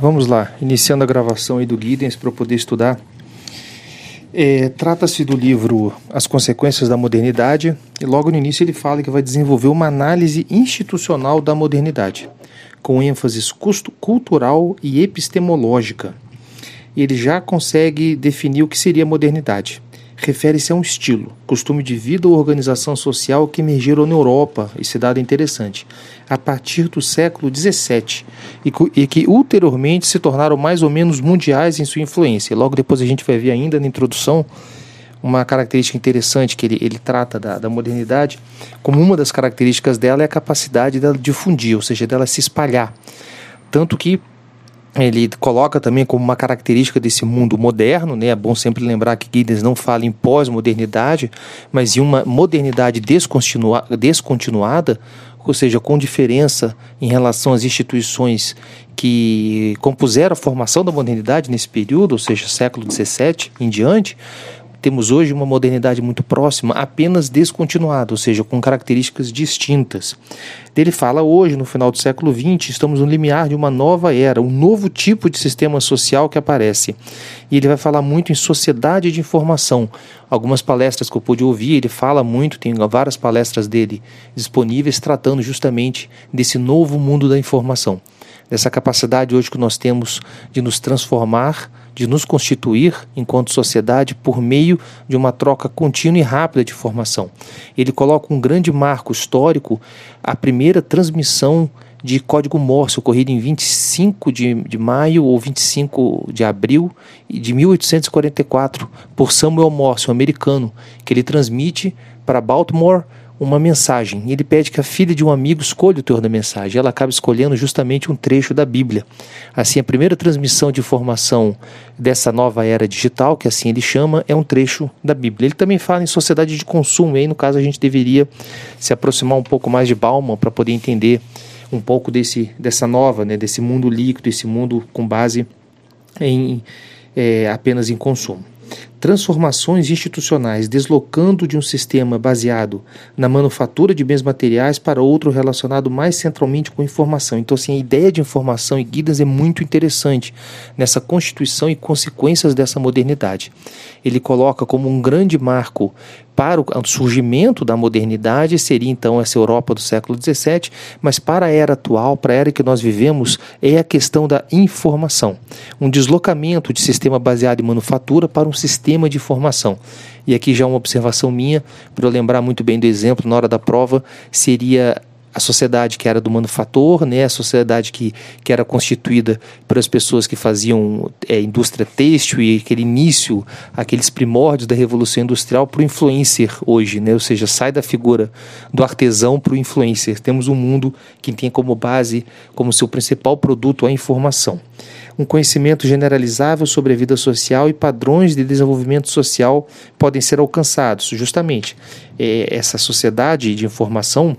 Vamos lá, iniciando a gravação aí do Guidens para poder estudar. É, Trata-se do livro As Consequências da Modernidade, e logo no início ele fala que vai desenvolver uma análise institucional da modernidade, com ênfase cultural e epistemológica. Ele já consegue definir o que seria modernidade refere-se a um estilo, costume de vida ou organização social que emergiram na Europa, esse dado é interessante, a partir do século XVII e que ulteriormente se tornaram mais ou menos mundiais em sua influência. Logo depois a gente vai ver ainda na introdução uma característica interessante que ele, ele trata da, da modernidade, como uma das características dela é a capacidade dela difundir, ou seja, dela se espalhar. Tanto que ele coloca também como uma característica desse mundo moderno, né? É bom sempre lembrar que Giddens não fala em pós-modernidade, mas em uma modernidade descontinua descontinuada, ou seja, com diferença em relação às instituições que compuseram a formação da modernidade nesse período, ou seja, século XVII em diante, temos hoje uma modernidade muito próxima, apenas descontinuada, ou seja, com características distintas. Ele fala hoje, no final do século XX, estamos no limiar de uma nova era, um novo tipo de sistema social que aparece. E ele vai falar muito em sociedade de informação. Algumas palestras que eu pude ouvir, ele fala muito, tem várias palestras dele disponíveis tratando justamente desse novo mundo da informação. Dessa capacidade hoje que nós temos de nos transformar de nos constituir enquanto sociedade por meio de uma troca contínua e rápida de informação. Ele coloca um grande marco histórico, a primeira transmissão de código Morse, ocorrida em 25 de, de maio ou 25 de abril de 1844, por Samuel Morse, um americano, que ele transmite para Baltimore uma mensagem. Ele pede que a filha de um amigo escolha o teor da mensagem. Ela acaba escolhendo justamente um trecho da Bíblia. Assim, a primeira transmissão de informação dessa nova era digital, que assim ele chama, é um trecho da Bíblia. Ele também fala em sociedade de consumo, e aí, no caso, a gente deveria se aproximar um pouco mais de Bauman para poder entender um pouco desse, dessa nova, né, desse mundo líquido, esse mundo com base em é, apenas em consumo transformações institucionais, deslocando de um sistema baseado na manufatura de bens materiais para outro relacionado mais centralmente com informação. Então, assim, a ideia de informação e guidas é muito interessante nessa constituição e consequências dessa modernidade. Ele coloca como um grande marco para o surgimento da modernidade seria então essa Europa do século XVII, mas para a era atual, para a era que nós vivemos, é a questão da informação. Um deslocamento de sistema baseado em manufatura para um sistema de informação. E aqui já uma observação minha, para eu lembrar muito bem do exemplo na hora da prova, seria a sociedade que era do manufator, né, a sociedade que, que era constituída por as pessoas que faziam é, indústria têxtil e aquele início, aqueles primórdios da revolução industrial para o influencer hoje, né, ou seja, sai da figura do artesão para o influencer. Temos um mundo que tem como base, como seu principal produto, a informação. Um conhecimento generalizável sobre a vida social e padrões de desenvolvimento social podem ser alcançados. Justamente, é, essa sociedade de informação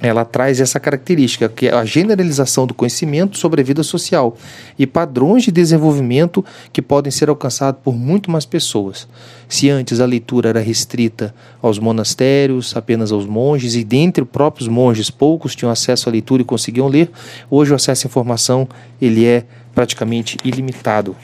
ela traz essa característica, que é a generalização do conhecimento sobre a vida social e padrões de desenvolvimento que podem ser alcançados por muito mais pessoas. Se antes a leitura era restrita aos monastérios, apenas aos monges, e dentre os próprios monges poucos tinham acesso à leitura e conseguiam ler, hoje o acesso à informação ele é praticamente ilimitado.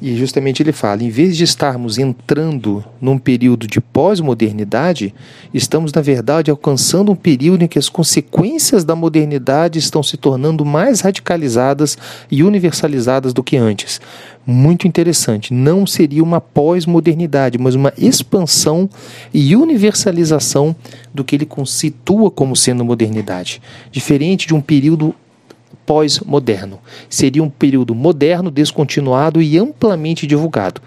E justamente ele fala: em vez de estarmos entrando num período de pós-modernidade, estamos, na verdade, alcançando um período em que as consequências da modernidade estão se tornando mais radicalizadas e universalizadas do que antes. Muito interessante. Não seria uma pós-modernidade, mas uma expansão e universalização do que ele constitua como sendo modernidade. Diferente de um período pós-moderno. Seria um período moderno, descontinuado e amplamente divulgado,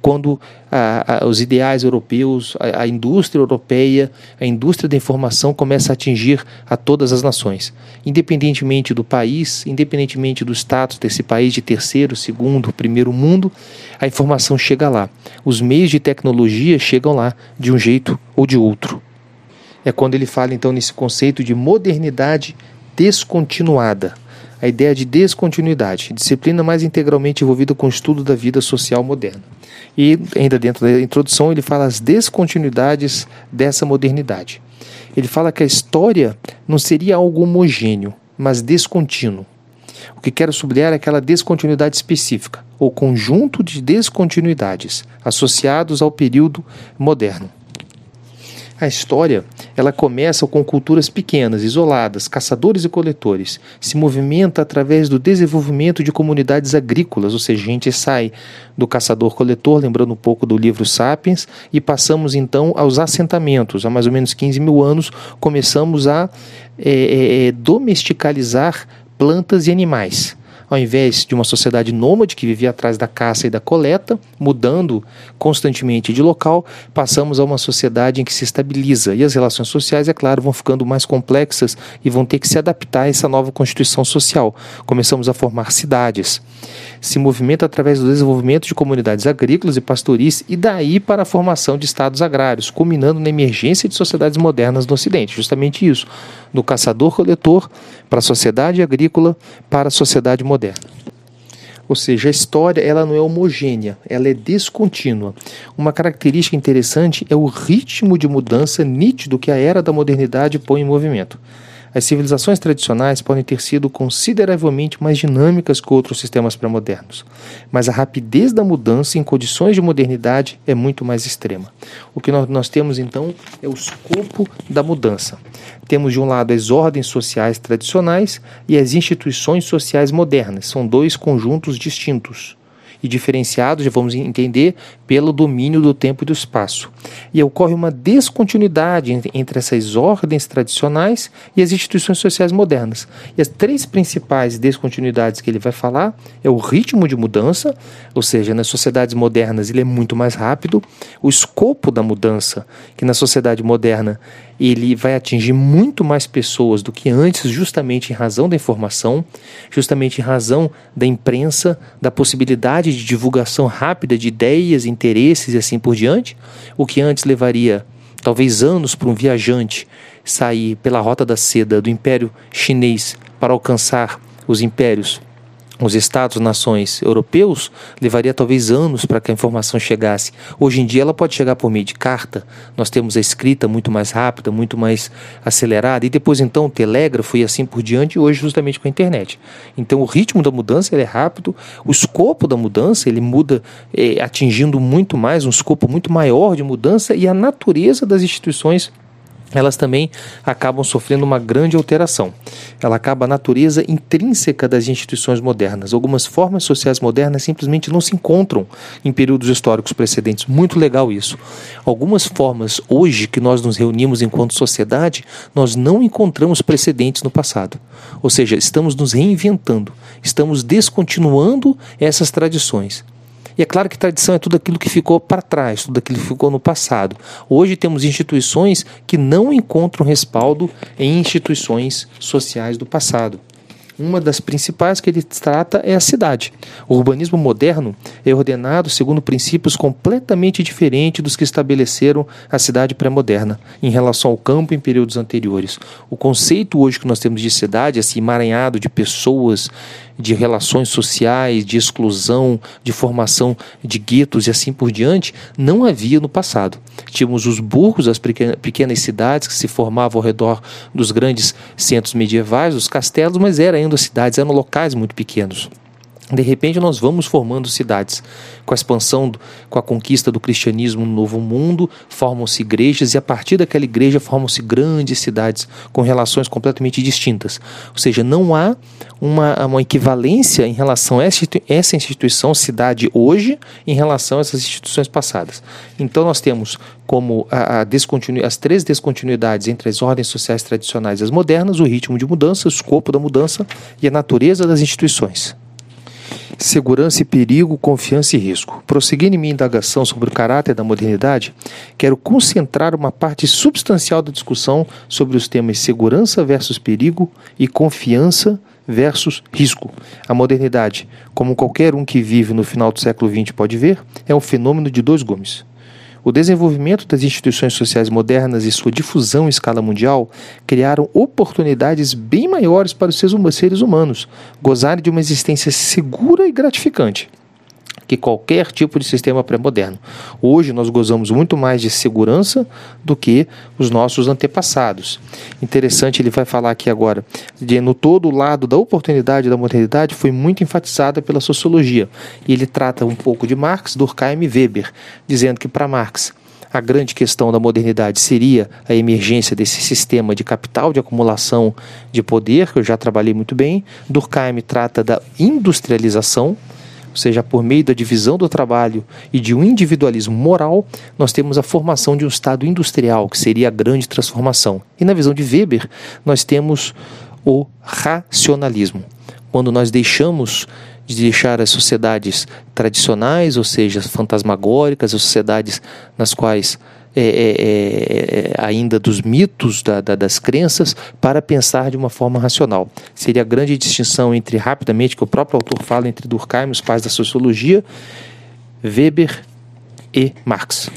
quando a, a, os ideais europeus, a, a, indústria europeia, a indústria da informação começa a atingir a todas as nações, independentemente do país, independentemente do status desse país de terceiro, segundo, primeiro mundo, a informação chega lá. Os meios de tecnologia chegam lá de um jeito ou de outro. É quando ele fala então nesse conceito de modernidade descontinuada a ideia de descontinuidade, disciplina mais integralmente envolvida com o estudo da vida social moderna. E, ainda dentro da introdução, ele fala as descontinuidades dessa modernidade. Ele fala que a história não seria algo homogêneo, mas descontínuo. O que quero sublinhar é aquela descontinuidade específica, ou conjunto de descontinuidades associados ao período moderno. A história, ela começa com culturas pequenas, isoladas, caçadores e coletores. Se movimenta através do desenvolvimento de comunidades agrícolas, ou seja, a gente sai do caçador-coletor, lembrando um pouco do livro Sapiens, e passamos então aos assentamentos. Há mais ou menos 15 mil anos, começamos a é, é, domesticalizar plantas e animais ao invés de uma sociedade nômade que vivia atrás da caça e da coleta, mudando constantemente de local, passamos a uma sociedade em que se estabiliza. E as relações sociais, é claro, vão ficando mais complexas e vão ter que se adaptar a essa nova constituição social. Começamos a formar cidades. Se movimenta através do desenvolvimento de comunidades agrícolas e pastoris e daí para a formação de estados agrários, culminando na emergência de sociedades modernas no Ocidente. Justamente isso, do caçador-coletor para a sociedade agrícola para a sociedade moderna. Ou seja, a história ela não é homogênea, ela é descontínua. Uma característica interessante é o ritmo de mudança nítido que a era da modernidade põe em movimento. As civilizações tradicionais podem ter sido consideravelmente mais dinâmicas que outros sistemas pré-modernos, mas a rapidez da mudança em condições de modernidade é muito mais extrema. O que nós, nós temos então é o escopo da mudança. Temos de um lado as ordens sociais tradicionais e as instituições sociais modernas, são dois conjuntos distintos e diferenciados, já vamos entender, pelo domínio do tempo e do espaço. E ocorre uma descontinuidade entre essas ordens tradicionais e as instituições sociais modernas. E as três principais descontinuidades que ele vai falar é o ritmo de mudança, ou seja, nas sociedades modernas ele é muito mais rápido, o escopo da mudança, que na sociedade moderna ele vai atingir muito mais pessoas do que antes, justamente em razão da informação, justamente em razão da imprensa, da possibilidade de divulgação rápida de ideias, interesses e assim por diante, o que antes levaria talvez anos para um viajante sair pela rota da seda do Império Chinês para alcançar os impérios os estados-nações europeus, levaria talvez anos para que a informação chegasse. Hoje em dia ela pode chegar por meio de carta, nós temos a escrita muito mais rápida, muito mais acelerada, e depois então o telégrafo e assim por diante, hoje justamente com a internet. Então o ritmo da mudança é rápido, o escopo da mudança ele muda é, atingindo muito mais, um escopo muito maior de mudança, e a natureza das instituições elas também acabam sofrendo uma grande alteração. Ela acaba a natureza intrínseca das instituições modernas. Algumas formas sociais modernas simplesmente não se encontram em períodos históricos precedentes. Muito legal isso. Algumas formas hoje que nós nos reunimos enquanto sociedade, nós não encontramos precedentes no passado. Ou seja, estamos nos reinventando, estamos descontinuando essas tradições. E é claro que tradição é tudo aquilo que ficou para trás, tudo aquilo que ficou no passado. Hoje temos instituições que não encontram respaldo em instituições sociais do passado. Uma das principais que ele trata é a cidade. O urbanismo moderno é ordenado segundo princípios completamente diferentes dos que estabeleceram a cidade pré-moderna em relação ao campo em períodos anteriores. O conceito hoje que nós temos de cidade, esse emaranhado de pessoas, de relações sociais, de exclusão, de formação de guetos e assim por diante, não havia no passado. Tínhamos os burgos, as pequenas cidades que se formavam ao redor dos grandes centros medievais, os castelos, mas eram ainda cidades, eram locais muito pequenos. De repente, nós vamos formando cidades. Com a expansão, com a conquista do cristianismo no Novo Mundo, formam-se igrejas e, a partir daquela igreja, formam-se grandes cidades com relações completamente distintas. Ou seja, não há uma, uma equivalência em relação a essa instituição, cidade hoje, em relação a essas instituições passadas. Então, nós temos como a, a as três descontinuidades entre as ordens sociais tradicionais e as modernas, o ritmo de mudança, o escopo da mudança e a natureza das instituições. Segurança e perigo, confiança e risco. Prosseguindo em minha indagação sobre o caráter da modernidade, quero concentrar uma parte substancial da discussão sobre os temas segurança versus perigo e confiança versus risco. A modernidade, como qualquer um que vive no final do século XX pode ver, é um fenômeno de dois gumes. O desenvolvimento das instituições sociais modernas e sua difusão em escala mundial criaram oportunidades bem maiores para os seres humanos gozarem de uma existência segura e gratificante. Que qualquer tipo de sistema pré-moderno. Hoje nós gozamos muito mais de segurança do que os nossos antepassados. Interessante, ele vai falar aqui agora, de no todo o lado da oportunidade da modernidade foi muito enfatizada pela sociologia. E ele trata um pouco de Marx, Durkheim e Weber, dizendo que para Marx a grande questão da modernidade seria a emergência desse sistema de capital, de acumulação de poder, que eu já trabalhei muito bem. Durkheim trata da industrialização, seja, por meio da divisão do trabalho e de um individualismo moral, nós temos a formação de um Estado industrial, que seria a grande transformação. E na visão de Weber, nós temos o racionalismo. Quando nós deixamos de deixar as sociedades tradicionais, ou seja, fantasmagóricas, as sociedades nas quais é, é, é, é, ainda dos mitos, da, da, das crenças, para pensar de uma forma racional. Seria a grande distinção entre, rapidamente, que o próprio autor fala entre Durkheim, os pais da sociologia, Weber e Marx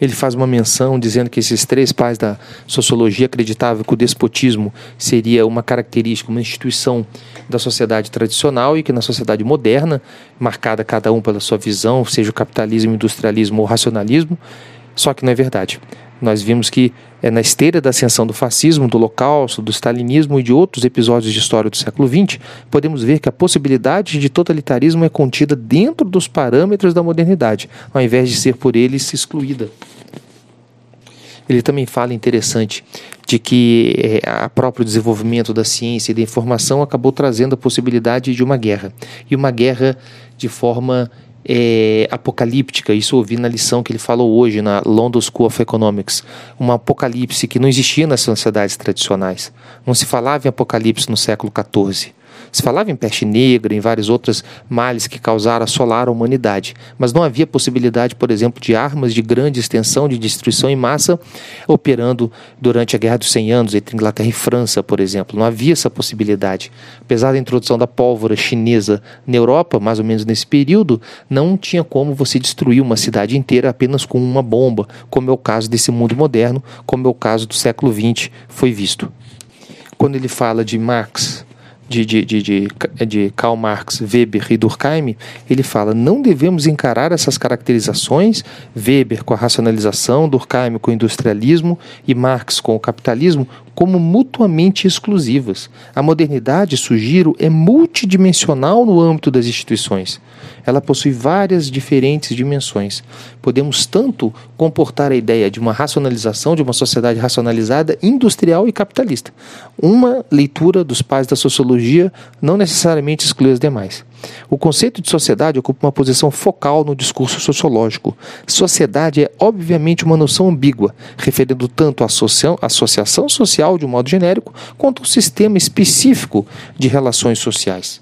ele faz uma menção dizendo que esses três pais da sociologia acreditavam que o despotismo seria uma característica, uma instituição da sociedade tradicional e que na sociedade moderna, marcada cada um pela sua visão, seja o capitalismo, industrialismo ou racionalismo, só que não é verdade. Nós vimos que é na esteira da ascensão do fascismo, do holocausto, do stalinismo e de outros episódios de história do século XX, podemos ver que a possibilidade de totalitarismo é contida dentro dos parâmetros da modernidade, ao invés de ser por eles excluída. Ele também fala interessante de que é, a próprio desenvolvimento da ciência e da informação acabou trazendo a possibilidade de uma guerra e uma guerra de forma é, apocalíptica. Isso eu ouvi na lição que ele falou hoje na London School of Economics. Uma apocalipse que não existia nas sociedades tradicionais. Não se falava em apocalipse no século XIV. Se falava em peste negra, em vários outros males que causaram assolar a humanidade, mas não havia possibilidade, por exemplo, de armas de grande extensão de destruição em massa operando durante a Guerra dos 100 Anos entre Inglaterra e França, por exemplo. Não havia essa possibilidade. Apesar da introdução da pólvora chinesa na Europa, mais ou menos nesse período, não tinha como você destruir uma cidade inteira apenas com uma bomba, como é o caso desse mundo moderno, como é o caso do século XX, foi visto. Quando ele fala de Marx de, de, de, de, de Karl Marx, Weber e Durkheim, ele fala: não devemos encarar essas caracterizações, Weber com a racionalização, Durkheim com o industrialismo e Marx com o capitalismo, como mutuamente exclusivas. A modernidade, sugiro, é multidimensional no âmbito das instituições. Ela possui várias diferentes dimensões. Podemos tanto comportar a ideia de uma racionalização, de uma sociedade racionalizada, industrial e capitalista. Uma leitura dos pais da sociologia não necessariamente exclui as demais. O conceito de sociedade ocupa uma posição focal no discurso sociológico. Sociedade é, obviamente, uma noção ambígua, referindo tanto à associação social de um modo genérico, quanto ao sistema específico de relações sociais.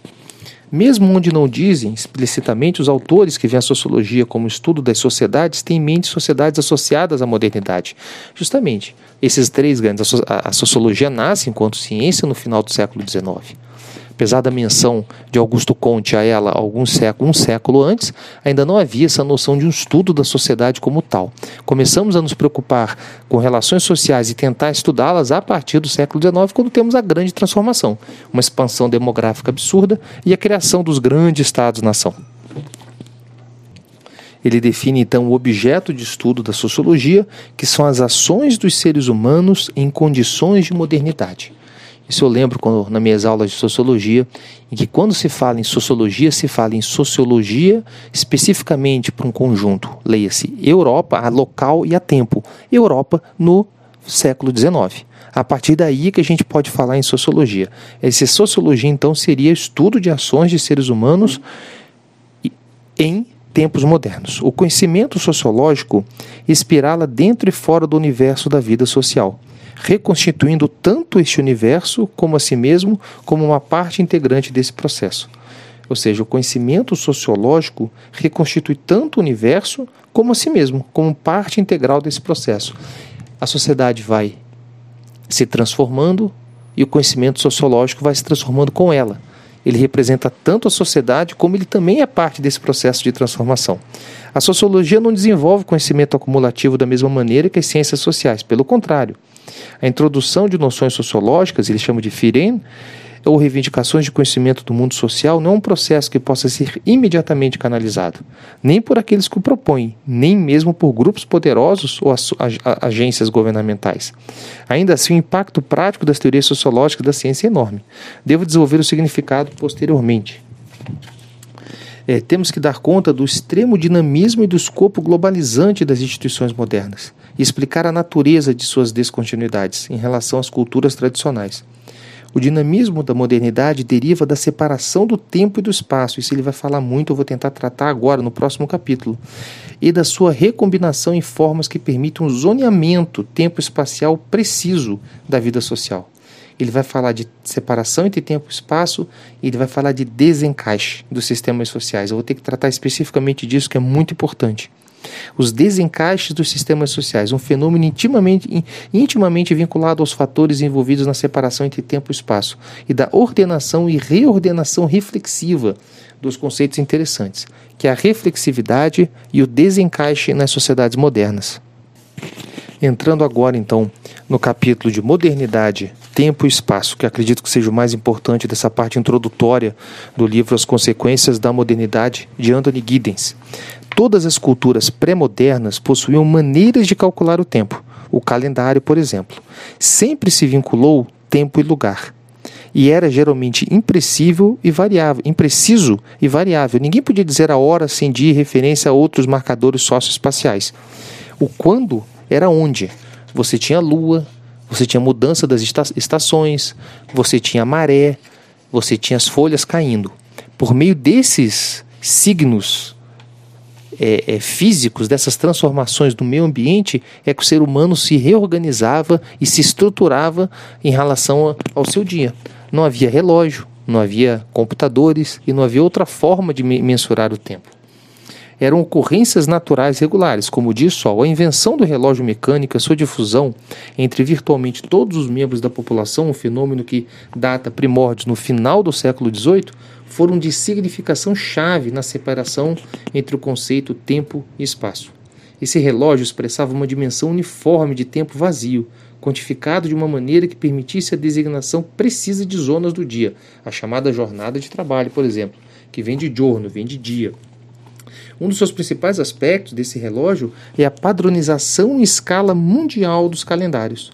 Mesmo onde não dizem explicitamente, os autores que veem a sociologia como estudo das sociedades têm em mente sociedades associadas à modernidade. Justamente, esses três grandes. A sociologia nasce enquanto ciência no final do século XIX apesar da menção de Augusto Conte a ela algum século, um século antes, ainda não havia essa noção de um estudo da sociedade como tal. Começamos a nos preocupar com relações sociais e tentar estudá-las a partir do século XIX, quando temos a grande transformação, uma expansão demográfica absurda e a criação dos grandes estados-nação. Ele define então o objeto de estudo da sociologia, que são as ações dos seres humanos em condições de modernidade. Isso eu lembro quando, nas minhas aulas de sociologia, em que quando se fala em sociologia, se fala em sociologia especificamente para um conjunto. Leia-se Europa, a local e a tempo. Europa no século XIX. A partir daí que a gente pode falar em sociologia. Essa sociologia, então, seria estudo de ações de seres humanos em tempos modernos. O conhecimento sociológico espirala dentro e fora do universo da vida social reconstituindo tanto este universo como a si mesmo como uma parte integrante desse processo. Ou seja, o conhecimento sociológico reconstitui tanto o universo como a si mesmo, como parte integral desse processo. A sociedade vai se transformando e o conhecimento sociológico vai se transformando com ela. Ele representa tanto a sociedade como ele também é parte desse processo de transformação. A sociologia não desenvolve conhecimento acumulativo da mesma maneira que as ciências sociais, pelo contrário. A introdução de noções sociológicas, ele chama de Firen, ou reivindicações de conhecimento do mundo social não é um processo que possa ser imediatamente canalizado, nem por aqueles que o propõem, nem mesmo por grupos poderosos ou agências governamentais. Ainda assim, o impacto prático das teorias sociológicas da ciência é enorme. Devo desenvolver o significado posteriormente. É, temos que dar conta do extremo dinamismo e do escopo globalizante das instituições modernas e explicar a natureza de suas descontinuidades em relação às culturas tradicionais. O dinamismo da modernidade deriva da separação do tempo e do espaço, isso ele vai falar muito, eu vou tentar tratar agora no próximo capítulo, e da sua recombinação em formas que permitam um zoneamento tempo-espacial preciso da vida social ele vai falar de separação entre tempo e espaço e ele vai falar de desencaixe dos sistemas sociais. Eu vou ter que tratar especificamente disso, que é muito importante. Os desencaixes dos sistemas sociais, um fenômeno intimamente, intimamente vinculado aos fatores envolvidos na separação entre tempo e espaço e da ordenação e reordenação reflexiva dos conceitos interessantes, que é a reflexividade e o desencaixe nas sociedades modernas. Entrando agora então no capítulo de modernidade, tempo e espaço, que acredito que seja o mais importante dessa parte introdutória do livro As Consequências da Modernidade, de Anthony Giddens. Todas as culturas pré-modernas possuíam maneiras de calcular o tempo. O calendário, por exemplo, sempre se vinculou tempo e lugar. E era geralmente e variável, impreciso e variável. Ninguém podia dizer a hora sem dia referência a outros marcadores socioespaciais. O quando era onde? Você tinha lua, você tinha mudança das estações, você tinha maré, você tinha as folhas caindo. Por meio desses signos é, é, físicos, dessas transformações do meio ambiente, é que o ser humano se reorganizava e se estruturava em relação ao seu dia. Não havia relógio, não havia computadores e não havia outra forma de mensurar o tempo eram ocorrências naturais regulares, como diz Sol. A invenção do relógio mecânico e sua difusão entre virtualmente todos os membros da população, um fenômeno que data primórdios no final do século XVIII, foram de significação chave na separação entre o conceito tempo e espaço. Esse relógio expressava uma dimensão uniforme de tempo vazio, quantificado de uma maneira que permitisse a designação precisa de zonas do dia, a chamada jornada de trabalho, por exemplo, que vem de giorno, vem de dia. Um dos seus principais aspectos desse relógio é a padronização em escala mundial dos calendários.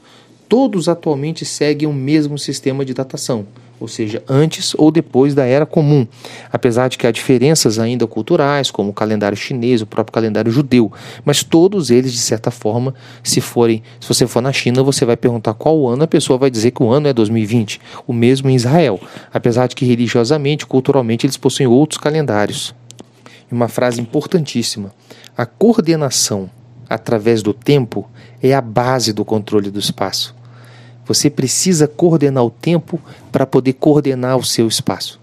Todos atualmente seguem o mesmo sistema de datação, ou seja, antes ou depois da era comum, apesar de que há diferenças ainda culturais, como o calendário chinês, o próprio calendário judeu, mas todos eles, de certa forma, se forem, se você for na China, você vai perguntar qual ano, a pessoa vai dizer que o ano é 2020, o mesmo em Israel, apesar de que religiosamente, culturalmente, eles possuem outros calendários. Uma frase importantíssima. A coordenação através do tempo é a base do controle do espaço. Você precisa coordenar o tempo para poder coordenar o seu espaço.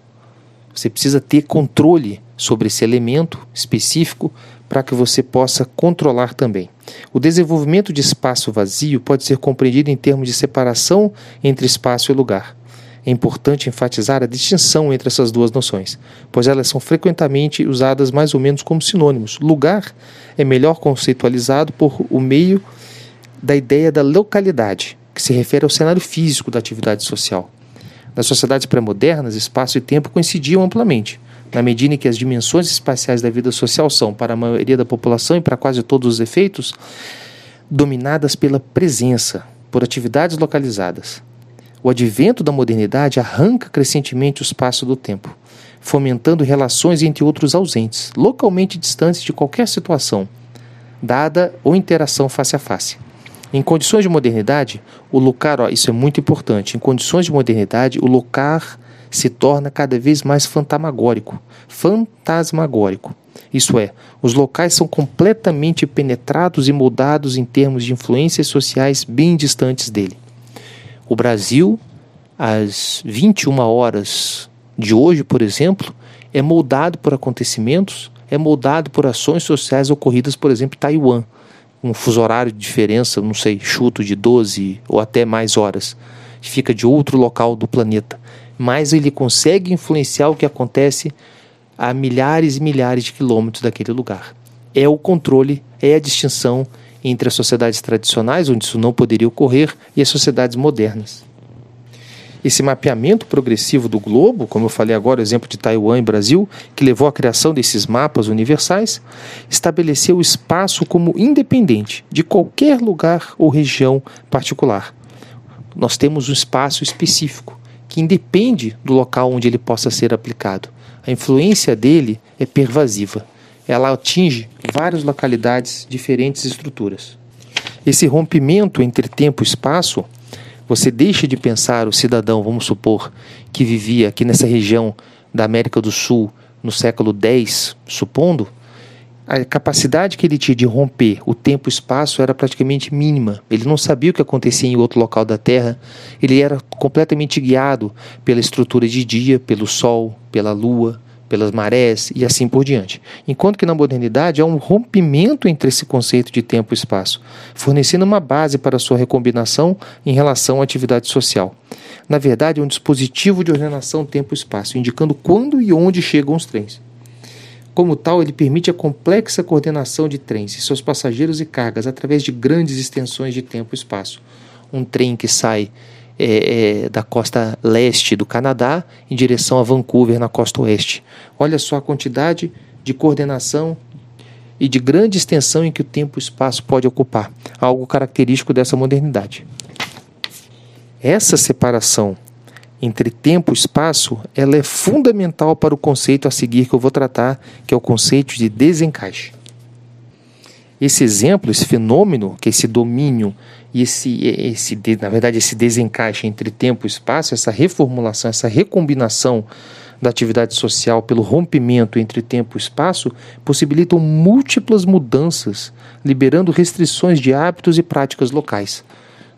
Você precisa ter controle sobre esse elemento específico para que você possa controlar também. O desenvolvimento de espaço vazio pode ser compreendido em termos de separação entre espaço e lugar é importante enfatizar a distinção entre essas duas noções, pois elas são frequentemente usadas mais ou menos como sinônimos. Lugar é melhor conceitualizado por o meio da ideia da localidade, que se refere ao cenário físico da atividade social. Nas sociedades pré-modernas, espaço e tempo coincidiam amplamente, na medida em que as dimensões espaciais da vida social são, para a maioria da população e para quase todos os efeitos, dominadas pela presença, por atividades localizadas. O advento da modernidade arranca crescentemente o espaço do tempo, fomentando relações entre outros ausentes, localmente distantes de qualquer situação, dada ou interação face a face. Em condições de modernidade, o locar, ó, isso é muito importante, em condições de modernidade, o locar se torna cada vez mais fantasmagórico, fantasmagórico. Isso é, os locais são completamente penetrados e moldados em termos de influências sociais bem distantes dele. O Brasil, às 21 horas de hoje, por exemplo, é moldado por acontecimentos, é moldado por ações sociais ocorridas, por exemplo, em Taiwan. Um fuso horário de diferença, não sei, chuto de 12 ou até mais horas. Fica de outro local do planeta. Mas ele consegue influenciar o que acontece a milhares e milhares de quilômetros daquele lugar. É o controle, é a distinção entre as sociedades tradicionais, onde isso não poderia ocorrer, e as sociedades modernas. Esse mapeamento progressivo do globo, como eu falei agora, o exemplo de Taiwan e Brasil, que levou à criação desses mapas universais, estabeleceu o espaço como independente de qualquer lugar ou região particular. Nós temos um espaço específico que independe do local onde ele possa ser aplicado. A influência dele é pervasiva. Ela atinge várias localidades, diferentes estruturas. Esse rompimento entre tempo e espaço você deixa de pensar o cidadão, vamos supor, que vivia aqui nessa região da América do Sul no século X, supondo, a capacidade que ele tinha de romper o tempo e espaço era praticamente mínima. Ele não sabia o que acontecia em outro local da Terra. Ele era completamente guiado pela estrutura de dia, pelo Sol, pela Lua, pelas marés e assim por diante. Enquanto que na modernidade há um rompimento entre esse conceito de tempo e espaço, fornecendo uma base para sua recombinação em relação à atividade social. Na verdade, é um dispositivo de ordenação tempo-espaço, indicando quando e onde chegam os trens. Como tal, ele permite a complexa coordenação de trens e seus passageiros e cargas através de grandes extensões de tempo e espaço. Um trem que sai é, é, da costa leste do Canadá em direção a Vancouver, na costa oeste. Olha só a quantidade de coordenação e de grande extensão em que o tempo e o espaço pode ocupar, algo característico dessa modernidade. Essa separação entre tempo e espaço, ela é fundamental para o conceito a seguir que eu vou tratar, que é o conceito de desencaixe. Esse exemplo, esse fenômeno, que é esse domínio e esse, esse, na verdade, esse desencaixe entre tempo e espaço, essa reformulação, essa recombinação da atividade social pelo rompimento entre tempo e espaço, possibilitam múltiplas mudanças, liberando restrições de hábitos e práticas locais.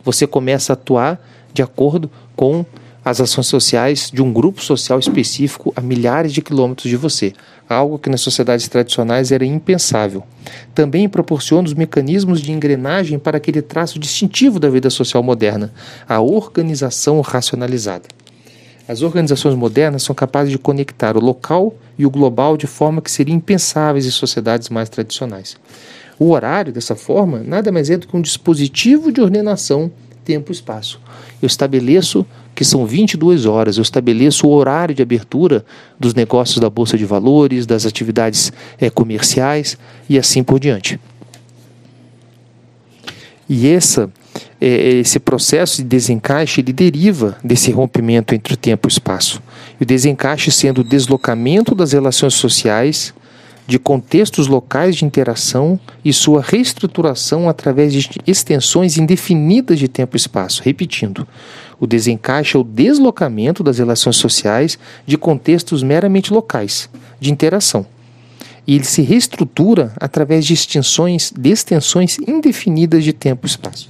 Você começa a atuar de acordo com as ações sociais de um grupo social específico a milhares de quilômetros de você, algo que nas sociedades tradicionais era impensável. Também proporciona os mecanismos de engrenagem para aquele traço distintivo da vida social moderna, a organização racionalizada. As organizações modernas são capazes de conectar o local e o global de forma que seriam impensáveis em sociedades mais tradicionais. O horário, dessa forma, nada mais é do que um dispositivo de ordenação tempo-espaço. Eu estabeleço que são 22 horas, eu estabeleço o horário de abertura dos negócios da Bolsa de Valores, das atividades é, comerciais e assim por diante. E essa, é, esse processo de desencaixe ele deriva desse rompimento entre o tempo e o espaço. E o desencaixe sendo o deslocamento das relações sociais de contextos locais de interação e sua reestruturação através de extensões indefinidas de tempo e espaço. Repetindo, o desencaixe é o deslocamento das relações sociais de contextos meramente locais de interação. E ele se reestrutura através de extensões, de extensões indefinidas de tempo e espaço.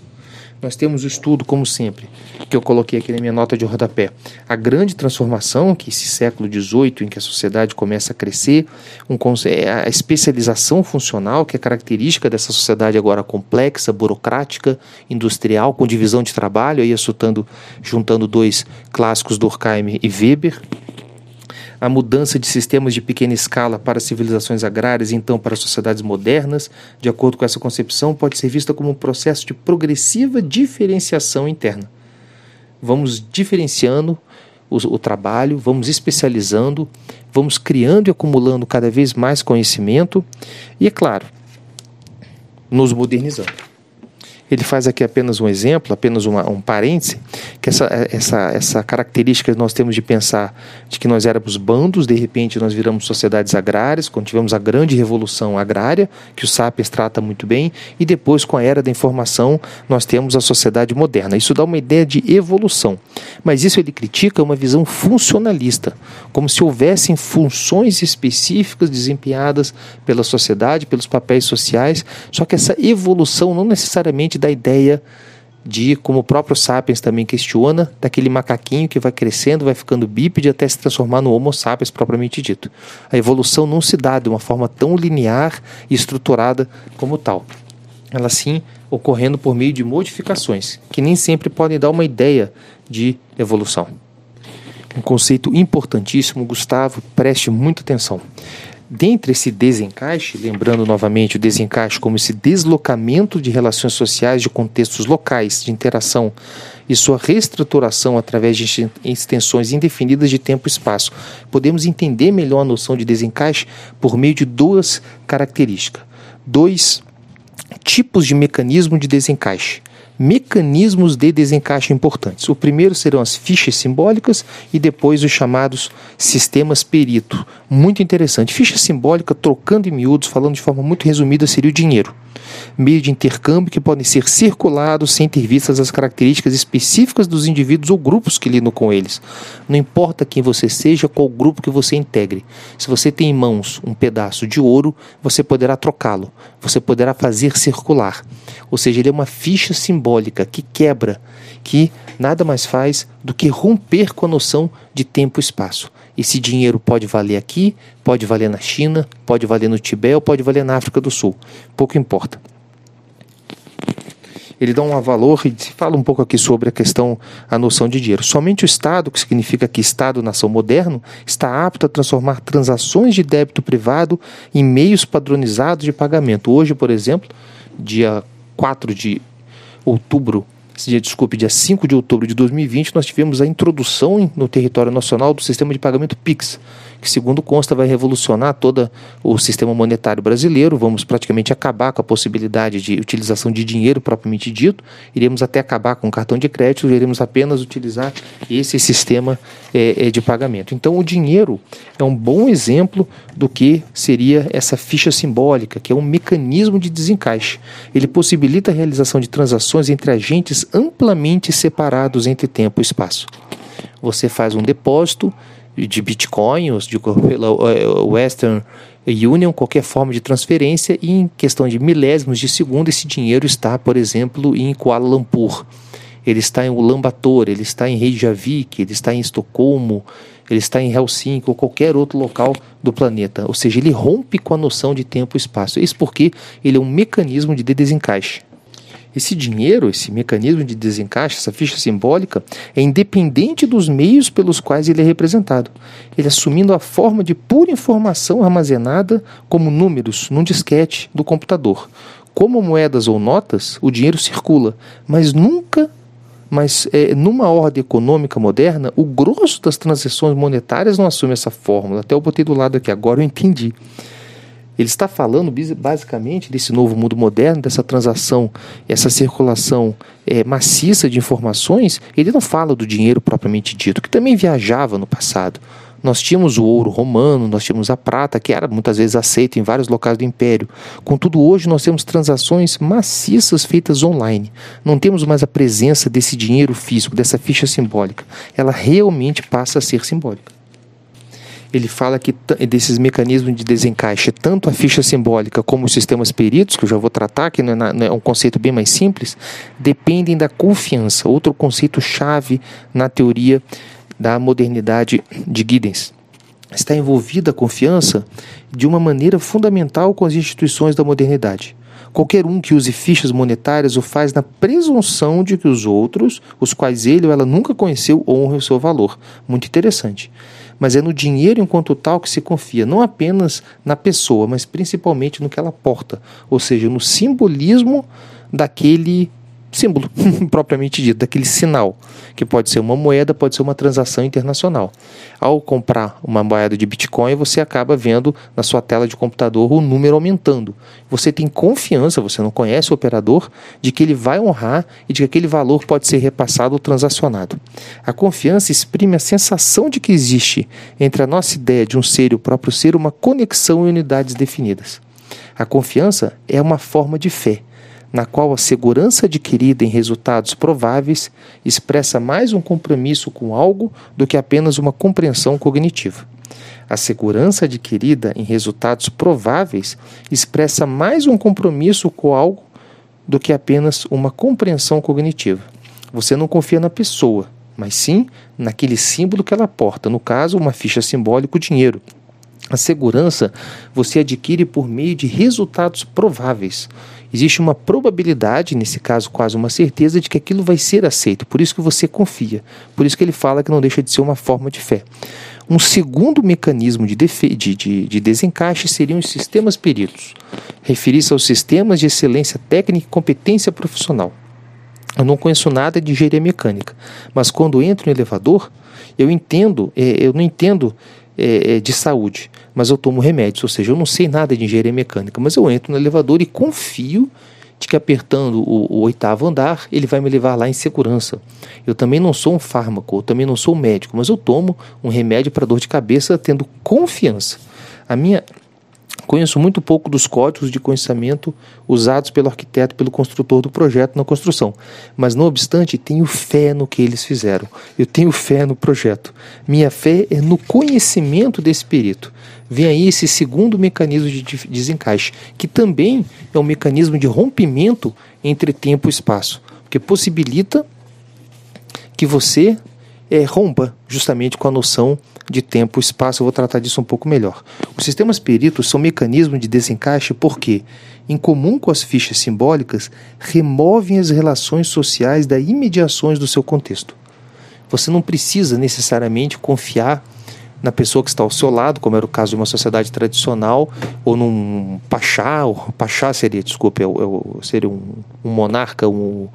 Nós temos o estudo, como sempre, que eu coloquei aqui na minha nota de rodapé. A grande transformação que esse século XVIII, em que a sociedade começa a crescer, um, é a especialização funcional, que é característica dessa sociedade agora complexa, burocrática, industrial, com divisão de trabalho, aí assustando, juntando dois clássicos, Durkheim e Weber, a mudança de sistemas de pequena escala para civilizações agrárias e então para sociedades modernas, de acordo com essa concepção, pode ser vista como um processo de progressiva diferenciação interna. Vamos diferenciando o, o trabalho, vamos especializando, vamos criando e acumulando cada vez mais conhecimento e, é claro, nos modernizando. Ele faz aqui apenas um exemplo, apenas uma, um parêntese, que essa, essa, essa característica que nós temos de pensar de que nós éramos bandos, de repente nós viramos sociedades agrárias, quando tivemos a grande revolução agrária, que o Sapiens trata muito bem, e depois, com a era da informação, nós temos a sociedade moderna. Isso dá uma ideia de evolução. Mas isso ele critica uma visão funcionalista, como se houvessem funções específicas desempenhadas pela sociedade, pelos papéis sociais, só que essa evolução não necessariamente da ideia de, como o próprio Sapiens também questiona, daquele macaquinho que vai crescendo, vai ficando bípede até se transformar no Homo sapiens propriamente dito. A evolução não se dá de uma forma tão linear e estruturada como tal. Ela sim ocorrendo por meio de modificações, que nem sempre podem dar uma ideia de evolução. Um conceito importantíssimo, Gustavo, preste muita atenção. Dentre esse desencaixe, lembrando novamente o desencaixe como esse deslocamento de relações sociais de contextos locais de interação e sua reestruturação através de extensões indefinidas de tempo e espaço, podemos entender melhor a noção de desencaixe por meio de duas características, dois tipos de mecanismo de desencaixe mecanismos de desencaixe importantes. O primeiro serão as fichas simbólicas e depois os chamados sistemas perito. Muito interessante. Ficha simbólica, trocando em miúdos, falando de forma muito resumida, seria o dinheiro meio de intercâmbio que podem ser circulados sem ter vistas as características específicas dos indivíduos ou grupos que lidam com eles. Não importa quem você seja, qual grupo que você integre. Se você tem em mãos um pedaço de ouro, você poderá trocá-lo, você poderá fazer circular. Ou seja, ele é uma ficha simbólica que quebra, que nada mais faz do que romper com a noção de tempo e espaço. Esse dinheiro pode valer aqui, pode valer na China, pode valer no Tibete pode valer na África do Sul. Pouco importa. Ele dá um valor e fala um pouco aqui sobre a questão, a noção de dinheiro. Somente o Estado, que significa que Estado-nação moderno, está apto a transformar transações de débito privado em meios padronizados de pagamento. Hoje, por exemplo, dia 4 de outubro dia, desculpe, dia 5 de outubro de 2020, nós tivemos a introdução no território nacional do sistema de pagamento PIX, que, segundo consta, vai revolucionar todo o sistema monetário brasileiro. Vamos praticamente acabar com a possibilidade de utilização de dinheiro propriamente dito. Iremos até acabar com o cartão de crédito, iremos apenas utilizar esse sistema é, é, de pagamento. Então, o dinheiro é um bom exemplo do que seria essa ficha simbólica, que é um mecanismo de desencaixe. Ele possibilita a realização de transações entre agentes amplamente separados entre tempo e espaço. Você faz um depósito de Bitcoin, de, pela eh, Western Union, qualquer forma de transferência, e em questão de milésimos de segundo, esse dinheiro está, por exemplo, em Kuala Lumpur, ele está em Ulaanbaatar, ele está em Reykjavik, ele está em Estocolmo, ele está em Helsinki ou qualquer outro local do planeta. Ou seja, ele rompe com a noção de tempo e espaço. Isso porque ele é um mecanismo de desencaixe. Esse dinheiro, esse mecanismo de desencaixe, essa ficha simbólica, é independente dos meios pelos quais ele é representado. Ele assumindo a forma de pura informação armazenada como números num disquete do computador. Como moedas ou notas, o dinheiro circula, mas nunca mas é, numa ordem econômica moderna, o grosso das transações monetárias não assume essa fórmula. Até eu botei do lado aqui agora, eu entendi. Ele está falando basicamente desse novo mundo moderno, dessa transação, essa circulação é, maciça de informações. Ele não fala do dinheiro propriamente dito, que também viajava no passado. Nós tínhamos o ouro romano, nós tínhamos a prata, que era muitas vezes aceita em vários locais do império. Contudo, hoje nós temos transações maciças feitas online. Não temos mais a presença desse dinheiro físico, dessa ficha simbólica. Ela realmente passa a ser simbólica ele fala que desses mecanismos de desencaixe, tanto a ficha simbólica como os sistemas peritos, que eu já vou tratar, que não é, não é um conceito bem mais simples, dependem da confiança, outro conceito chave na teoria da modernidade de Giddens. Está envolvida a confiança de uma maneira fundamental com as instituições da modernidade. Qualquer um que use fichas monetárias o faz na presunção de que os outros, os quais ele ou ela nunca conheceu, honram o seu valor. Muito interessante mas é no dinheiro enquanto tal que se confia, não apenas na pessoa, mas principalmente no que ela porta, ou seja, no simbolismo daquele símbolo propriamente dito, daquele sinal, que pode ser uma moeda, pode ser uma transação internacional. Ao comprar uma moeda de Bitcoin, você acaba vendo na sua tela de computador o número aumentando. Você tem confiança, você não conhece o operador, de que ele vai honrar e de que aquele valor pode ser repassado ou transacionado. A confiança exprime a sensação de que existe entre a nossa ideia de um ser e o próprio ser uma conexão em unidades definidas. A confiança é uma forma de fé na qual a segurança adquirida em resultados prováveis expressa mais um compromisso com algo do que apenas uma compreensão cognitiva. A segurança adquirida em resultados prováveis expressa mais um compromisso com algo do que apenas uma compreensão cognitiva. Você não confia na pessoa, mas sim naquele símbolo que ela porta, no caso, uma ficha simbólica, o dinheiro. A segurança você adquire por meio de resultados prováveis Existe uma probabilidade, nesse caso quase uma certeza, de que aquilo vai ser aceito. Por isso que você confia. Por isso que ele fala que não deixa de ser uma forma de fé. Um segundo mecanismo de, de, de, de desencaixe seriam os sistemas peritos. Referir-se aos sistemas de excelência técnica e competência profissional. Eu não conheço nada de engenharia mecânica, mas quando entro no elevador, eu entendo, é, eu não entendo é, é, de saúde, mas eu tomo remédios, ou seja, eu não sei nada de engenharia mecânica, mas eu entro no elevador e confio de que apertando o, o, oitavo andar ele vai me levar lá em segurança. Eu também não sou um fármaco, eu também não sou um médico, mas eu tomo um remédio para dor de cabeça tendo confiança. A minha Conheço muito pouco dos códigos de conhecimento usados pelo arquiteto, pelo construtor do projeto na construção, mas não obstante, tenho fé no que eles fizeram. Eu tenho fé no projeto. Minha fé é no conhecimento desse perito. Vem aí esse segundo mecanismo de desencaixe, que também é um mecanismo de rompimento entre tempo e espaço, porque possibilita que você é, rompa justamente com a noção de tempo e espaço. Eu vou tratar disso um pouco melhor. Os sistemas peritos são mecanismos de desencaixe porque, em comum com as fichas simbólicas, removem as relações sociais das imediações do seu contexto. Você não precisa necessariamente confiar na pessoa que está ao seu lado, como era o caso de uma sociedade tradicional, ou num pachá, ou pachá seria, desculpe, é, é, seria um, um monarca, um,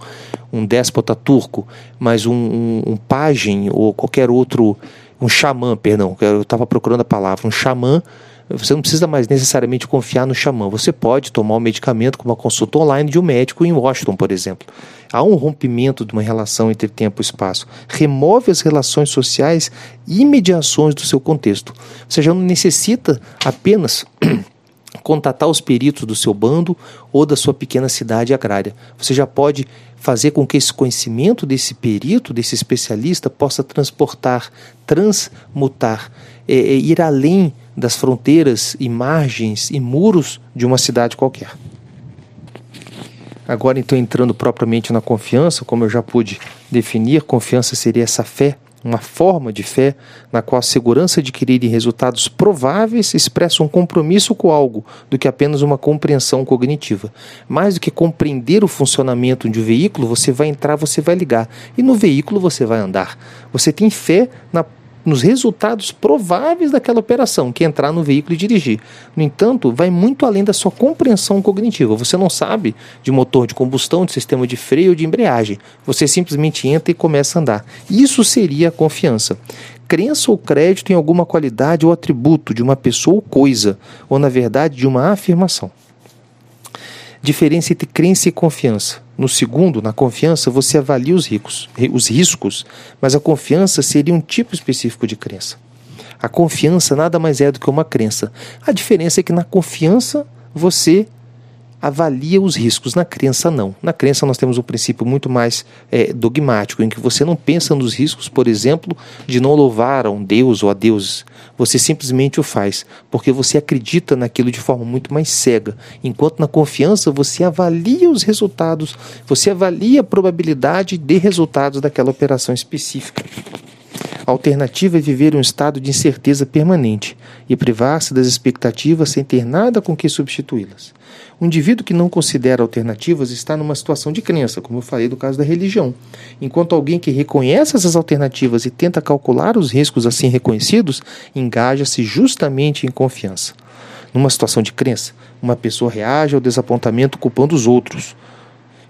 um déspota turco, mas um, um, um pajem ou qualquer outro, um xamã, perdão, eu estava procurando a palavra, um xamã você não precisa mais necessariamente confiar no xamã. Você pode tomar um medicamento com uma consulta online de um médico em Washington, por exemplo. Há um rompimento de uma relação entre tempo e espaço. Remove as relações sociais e mediações do seu contexto. Você já não necessita apenas contatar os peritos do seu bando ou da sua pequena cidade agrária. Você já pode fazer com que esse conhecimento desse perito, desse especialista, possa transportar, transmutar, é, é, ir além das fronteiras e margens e muros de uma cidade qualquer. Agora, então, entrando propriamente na confiança, como eu já pude definir, confiança seria essa fé, uma forma de fé na qual a segurança adquirida em resultados prováveis expressa um compromisso com algo do que apenas uma compreensão cognitiva. Mais do que compreender o funcionamento de um veículo, você vai entrar, você vai ligar, e no veículo você vai andar. Você tem fé na nos resultados prováveis daquela operação, que é entrar no veículo e dirigir. No entanto, vai muito além da sua compreensão cognitiva. Você não sabe de motor de combustão, de sistema de freio ou de embreagem. Você simplesmente entra e começa a andar. Isso seria a confiança. Crença ou crédito em alguma qualidade ou atributo de uma pessoa ou coisa, ou na verdade de uma afirmação. Diferença entre crença e confiança. No segundo, na confiança, você avalia os, ricos, os riscos, mas a confiança seria um tipo específico de crença. A confiança nada mais é do que uma crença. A diferença é que na confiança você avalia os riscos, na crença não. Na crença nós temos um princípio muito mais é, dogmático, em que você não pensa nos riscos, por exemplo, de não louvar a um Deus ou a deuses. Você simplesmente o faz, porque você acredita naquilo de forma muito mais cega. Enquanto na confiança você avalia os resultados, você avalia a probabilidade de resultados daquela operação específica. A alternativa é viver um estado de incerteza permanente e privar-se das expectativas sem ter nada com que substituí-las. O indivíduo que não considera alternativas está numa situação de crença, como eu falei do caso da religião, enquanto alguém que reconhece essas alternativas e tenta calcular os riscos assim reconhecidos engaja-se justamente em confiança. Numa situação de crença, uma pessoa reage ao desapontamento culpando os outros.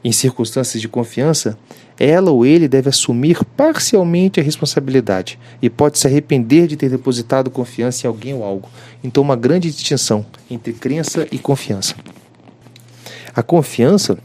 Em circunstâncias de confiança, ela ou ele deve assumir parcialmente a responsabilidade e pode se arrepender de ter depositado confiança em alguém ou algo. Então, uma grande distinção entre crença e confiança. A confiança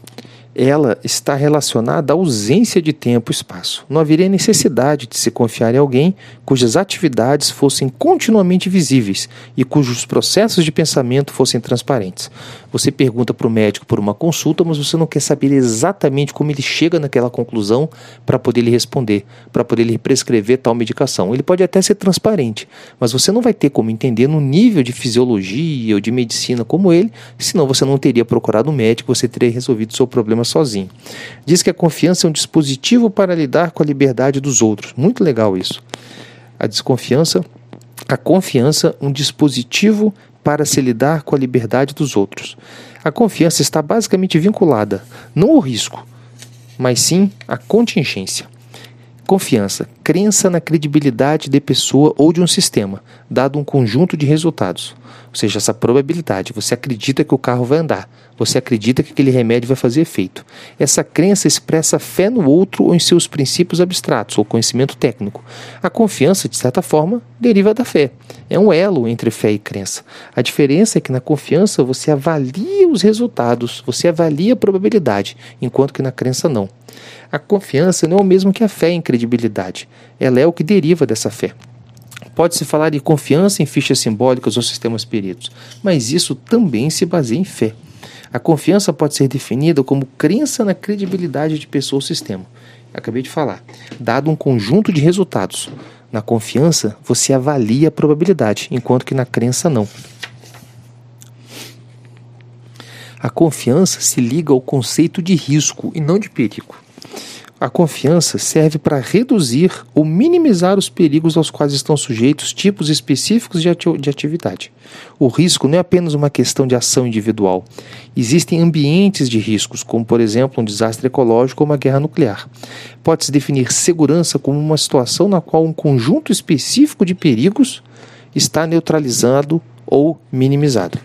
ela está relacionada à ausência de tempo e espaço. Não haveria necessidade de se confiar em alguém cujas atividades fossem continuamente visíveis e cujos processos de pensamento fossem transparentes. Você pergunta para o médico por uma consulta, mas você não quer saber exatamente como ele chega naquela conclusão para poder lhe responder, para poder lhe prescrever tal medicação. Ele pode até ser transparente, mas você não vai ter como entender no nível de fisiologia ou de medicina como ele, senão você não teria procurado um médico, você teria resolvido seu problema sozinho. Diz que a confiança é um dispositivo para lidar com a liberdade dos outros. Muito legal isso. A desconfiança, a confiança, um dispositivo para se lidar com a liberdade dos outros. A confiança está basicamente vinculada não ao risco, mas sim à contingência. Confiança, crença na credibilidade de pessoa ou de um sistema, dado um conjunto de resultados. Ou seja, essa probabilidade. Você acredita que o carro vai andar. Você acredita que aquele remédio vai fazer efeito. Essa crença expressa fé no outro ou em seus princípios abstratos ou conhecimento técnico. A confiança, de certa forma, deriva da fé. É um elo entre fé e crença. A diferença é que na confiança você avalia os resultados, você avalia a probabilidade, enquanto que na crença não. A confiança não é o mesmo que a fé em credibilidade. Ela é o que deriva dessa fé. Pode-se falar de confiança em fichas simbólicas ou sistemas peritos, mas isso também se baseia em fé. A confiança pode ser definida como crença na credibilidade de pessoa ou sistema. Acabei de falar. Dado um conjunto de resultados. Na confiança, você avalia a probabilidade, enquanto que na crença não. A confiança se liga ao conceito de risco e não de perigo. A confiança serve para reduzir ou minimizar os perigos aos quais estão sujeitos tipos específicos de, ati de atividade. O risco não é apenas uma questão de ação individual. Existem ambientes de riscos, como por exemplo um desastre ecológico ou uma guerra nuclear. Pode-se definir segurança como uma situação na qual um conjunto específico de perigos está neutralizado ou minimizado.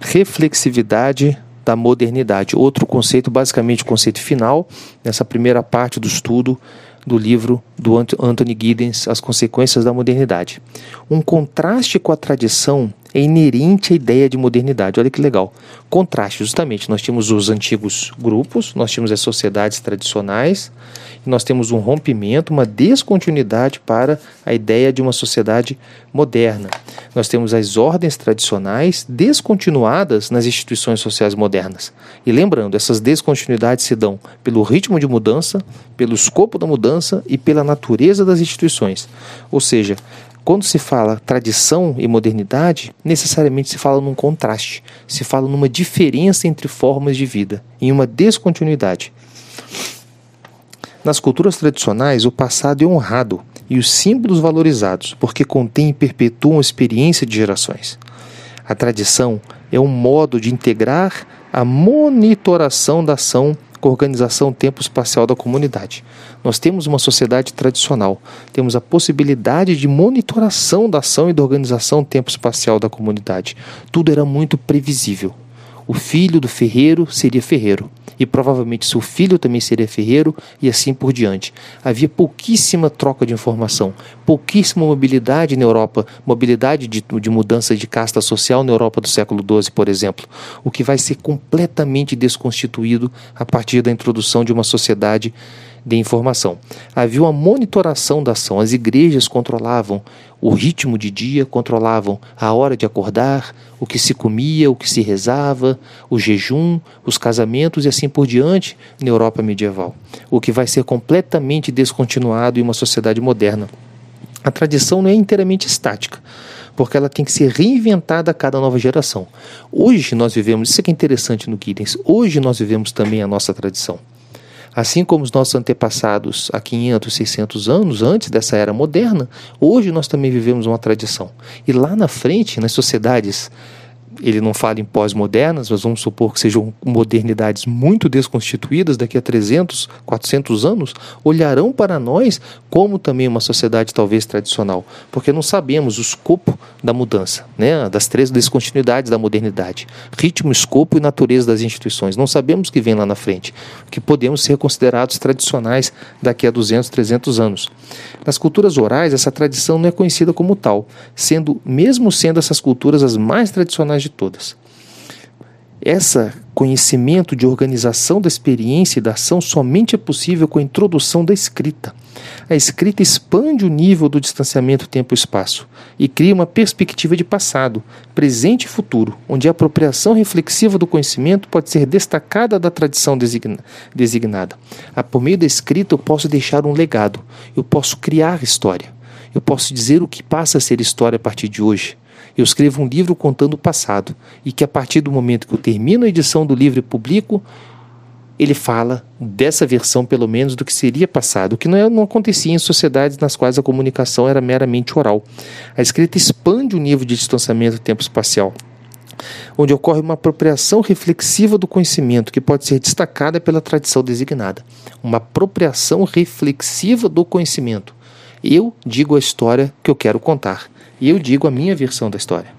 Reflexividade da modernidade. Outro conceito, basicamente o conceito final, nessa primeira parte do estudo do livro do Anthony Giddens, As Consequências da Modernidade. Um contraste com a tradição é inerente à ideia de modernidade. Olha que legal. Contraste, justamente, nós tínhamos os antigos grupos, nós tínhamos as sociedades tradicionais, e nós temos um rompimento, uma descontinuidade para a ideia de uma sociedade moderna. Nós temos as ordens tradicionais descontinuadas nas instituições sociais modernas. E lembrando, essas descontinuidades se dão pelo ritmo de mudança, pelo escopo da mudança e pela natureza das instituições. Ou seja, quando se fala tradição e modernidade, necessariamente se fala num contraste, se fala numa diferença entre formas de vida, em uma descontinuidade. Nas culturas tradicionais, o passado é honrado e os símbolos valorizados, porque contém e perpetuam a experiência de gerações. A tradição é um modo de integrar a monitoração da ação com a organização tempo espacial da comunidade. Nós temos uma sociedade tradicional, temos a possibilidade de monitoração da ação e da organização tempo espacial da comunidade. Tudo era muito previsível. O filho do ferreiro seria ferreiro e provavelmente seu filho também seria ferreiro e assim por diante. Havia pouquíssima troca de informação, pouquíssima mobilidade na Europa, mobilidade de, de mudança de casta social na Europa do século XII, por exemplo, o que vai ser completamente desconstituído a partir da introdução de uma sociedade de informação. Havia uma monitoração da ação. As igrejas controlavam o ritmo de dia, controlavam a hora de acordar, o que se comia, o que se rezava, o jejum, os casamentos e assim por diante na Europa medieval. O que vai ser completamente descontinuado em uma sociedade moderna. A tradição não é inteiramente estática porque ela tem que ser reinventada a cada nova geração. Hoje nós vivemos, isso é que é interessante no Giddens, hoje nós vivemos também a nossa tradição. Assim como os nossos antepassados há 500, 600 anos, antes dessa era moderna, hoje nós também vivemos uma tradição. E lá na frente, nas sociedades ele não fala em pós-modernas, mas vamos supor que sejam modernidades muito desconstituídas daqui a 300, 400 anos, olharão para nós como também uma sociedade talvez tradicional, porque não sabemos o escopo da mudança, né, das três descontinuidades da modernidade, ritmo, escopo e natureza das instituições. Não sabemos o que vem lá na frente, que podemos ser considerados tradicionais daqui a 200, 300 anos. Nas culturas orais, essa tradição não é conhecida como tal, sendo mesmo sendo essas culturas as mais tradicionais de todas. Esse conhecimento de organização da experiência e da ação somente é possível com a introdução da escrita. A escrita expande o nível do distanciamento tempo-espaço e cria uma perspectiva de passado, presente e futuro, onde a apropriação reflexiva do conhecimento pode ser destacada da tradição designada. Por meio da escrita, eu posso deixar um legado, eu posso criar história, eu posso dizer o que passa a ser história a partir de hoje. Eu escrevo um livro contando o passado e que a partir do momento que eu termino a edição do livro e publico, ele fala dessa versão, pelo menos, do que seria passado, o que não, é, não acontecia em sociedades nas quais a comunicação era meramente oral. A escrita expande o nível de distanciamento tempo-espacial onde ocorre uma apropriação reflexiva do conhecimento que pode ser destacada pela tradição designada. Uma apropriação reflexiva do conhecimento. Eu digo a história que eu quero contar, e eu digo a minha versão da história.